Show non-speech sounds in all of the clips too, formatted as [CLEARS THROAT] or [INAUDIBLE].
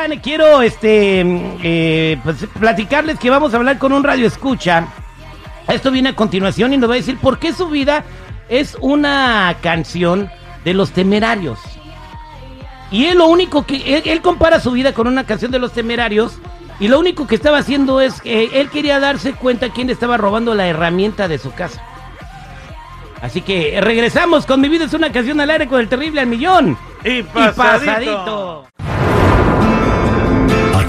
Oigan, quiero este eh, pues, platicarles que vamos a hablar con un radio escucha. Esto viene a continuación y nos va a decir por qué su vida es una canción de los temerarios. Y él lo único que él, él compara su vida con una canción de los temerarios y lo único que estaba haciendo es que él quería darse cuenta quién estaba robando la herramienta de su casa. Así que regresamos con Mi vida es una canción al aire con el terrible al millón. Y pasadito.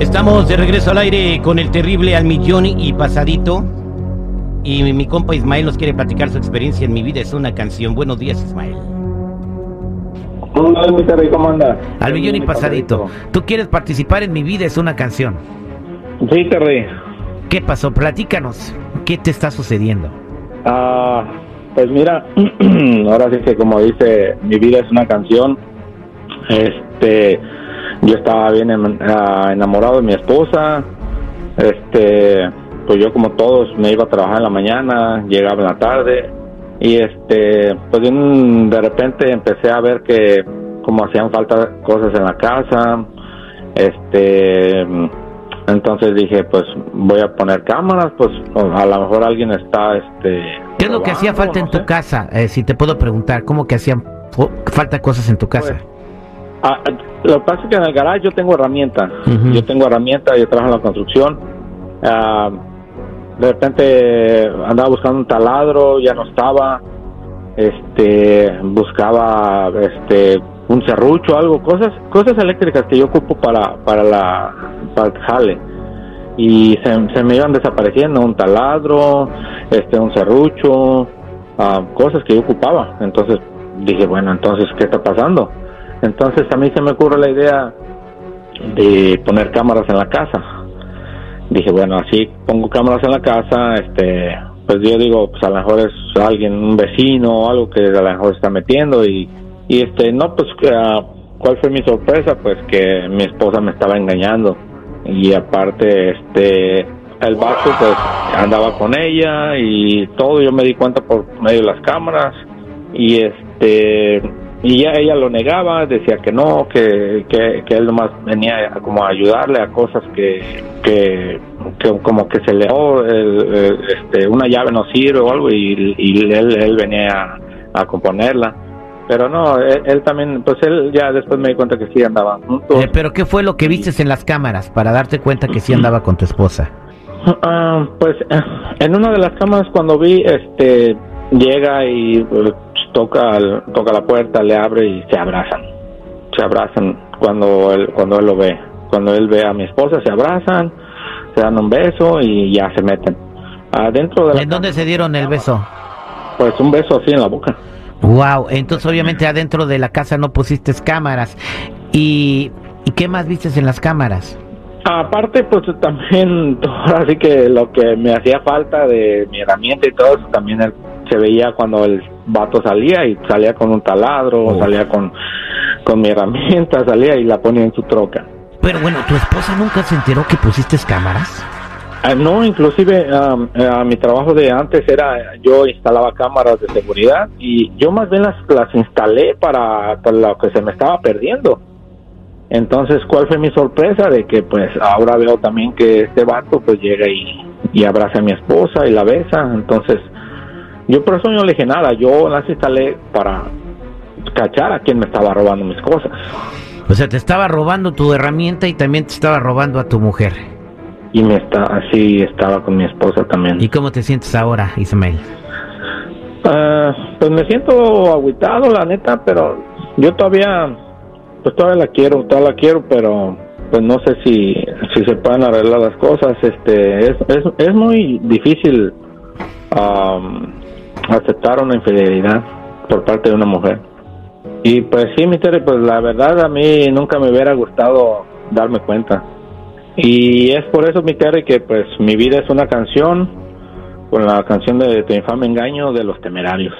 Estamos de regreso al aire con el terrible al millón y pasadito. Y mi, mi compa Ismael nos quiere platicar su experiencia en mi vida. Es una canción. Buenos días, Ismael. Hola, mi Terry, ¿cómo andas? Al millón y pasadito. Tú quieres participar en mi vida. Es una canción. Sí, Terry. ¿Qué pasó? Platícanos. ¿Qué te está sucediendo? Ah, pues mira, [CLEARS THROAT] ahora sí que como dice, mi vida es una canción. Este, yo estaba bien ah, enamorado de mi esposa. Este, pues yo como todos me iba a trabajar en la mañana, llegaba en la tarde y este, pues de, un- de repente empecé a ver que como hacían falta cosas en la casa. Este, entonces dije, pues voy a poner cámaras, pues a lo mejor alguien está, este. ¿Qué es lo que hacía falta en tu sé. casa? Eh, si te puedo preguntar, ¿cómo que hacían falta cosas en tu casa? Pues, ah, lo que pasa es que en el garage yo tengo herramientas. Yo tengo herramientas, yo trabajo en la construcción. Ah, de repente andaba buscando un taladro, ya no estaba. Este, buscaba este un serrucho, algo, cosas, cosas eléctricas que yo ocupo para para la para el jale. Y se, se me iban desapareciendo un taladro, este un serrucho, ah, cosas que yo ocupaba. Entonces dije, bueno, entonces ¿qué está pasando? Entonces a mí se me ocurre la idea de poner cámaras en la casa. Dije, bueno, así pongo cámaras en la casa, este, pues yo digo, pues a lo mejor es alguien, un vecino o algo que a lo mejor está metiendo y, y este, no, pues, ah, ¿cuál fue mi sorpresa? Pues que mi esposa me estaba engañando y aparte, este, el vato pues andaba con ella y todo, yo me di cuenta por medio de las cámaras y este y ya ella lo negaba, decía que no, que, que, que él nomás venía a- como a ayudarle a cosas que, que, que como que se le oh, el- el- este, una llave no sirve o algo y, y él, él venía a, a componerla. Pero no, él, él también, pues él ya después me di cuenta que sí andaban juntos. Eh, ¿Pero qué fue lo que vistes en las cámaras para darte cuenta que sí andaba con tu esposa? Ah, pues eh, en una de las cámaras cuando vi, este, llega y eh, toca, al- toca la puerta, le abre y se abrazan. Se abrazan cuando él, cuando él lo ve. Cuando él ve a mi esposa, se abrazan, se dan un beso y ya se meten. Adentro de la ¿En dónde se dieron el beso? pues un beso así en la boca. Wow, entonces obviamente adentro de la casa no pusiste cámaras. ¿Y, ¿y qué más vistes en las cámaras? Aparte, pues también, [LAUGHS] así que lo que me hacía falta de mi herramienta y todo eso, también se veía cuando el vato salía y salía con un taladro, salía con, con mi herramienta, salía y la ponía en su troca. Pero bueno, ¿tu esposa nunca se enteró que pusiste cámaras? Ah, no, inclusive am, a mi trabajo de antes era, yo instalaba cámaras de seguridad y yo más bien las, las instalé para, para lo que se me estaba perdiendo. Entonces, ¿cuál fue mi sorpresa? De que pues ahora veo también que este vato pues llega y, y abraza a mi esposa y la besa. Entonces, yo por eso no le dije nada, yo las instalé para cachar a quien me estaba robando mis cosas. O sea, te estaba robando tu herramienta y también te estaba robando a tu mujer. Y me está, así estaba con mi esposa también. ¿Y cómo te sientes ahora, Ismael? Ah, pues me siento agüitado, la neta, pero yo todavía, pues todavía la quiero, todavía la quiero, pero pues no sé si, si se pueden arreglar las cosas. Este, es, es, es muy difícil am, aceptar una infidelidad por parte de una mujer. Y pues sí, mi Terry, pues la verdad a mí nunca me hubiera gustado darme cuenta. Y es por eso, mi Terry, que pues mi vida es una canción, con la canción de Tu infame engaño de los temerarios.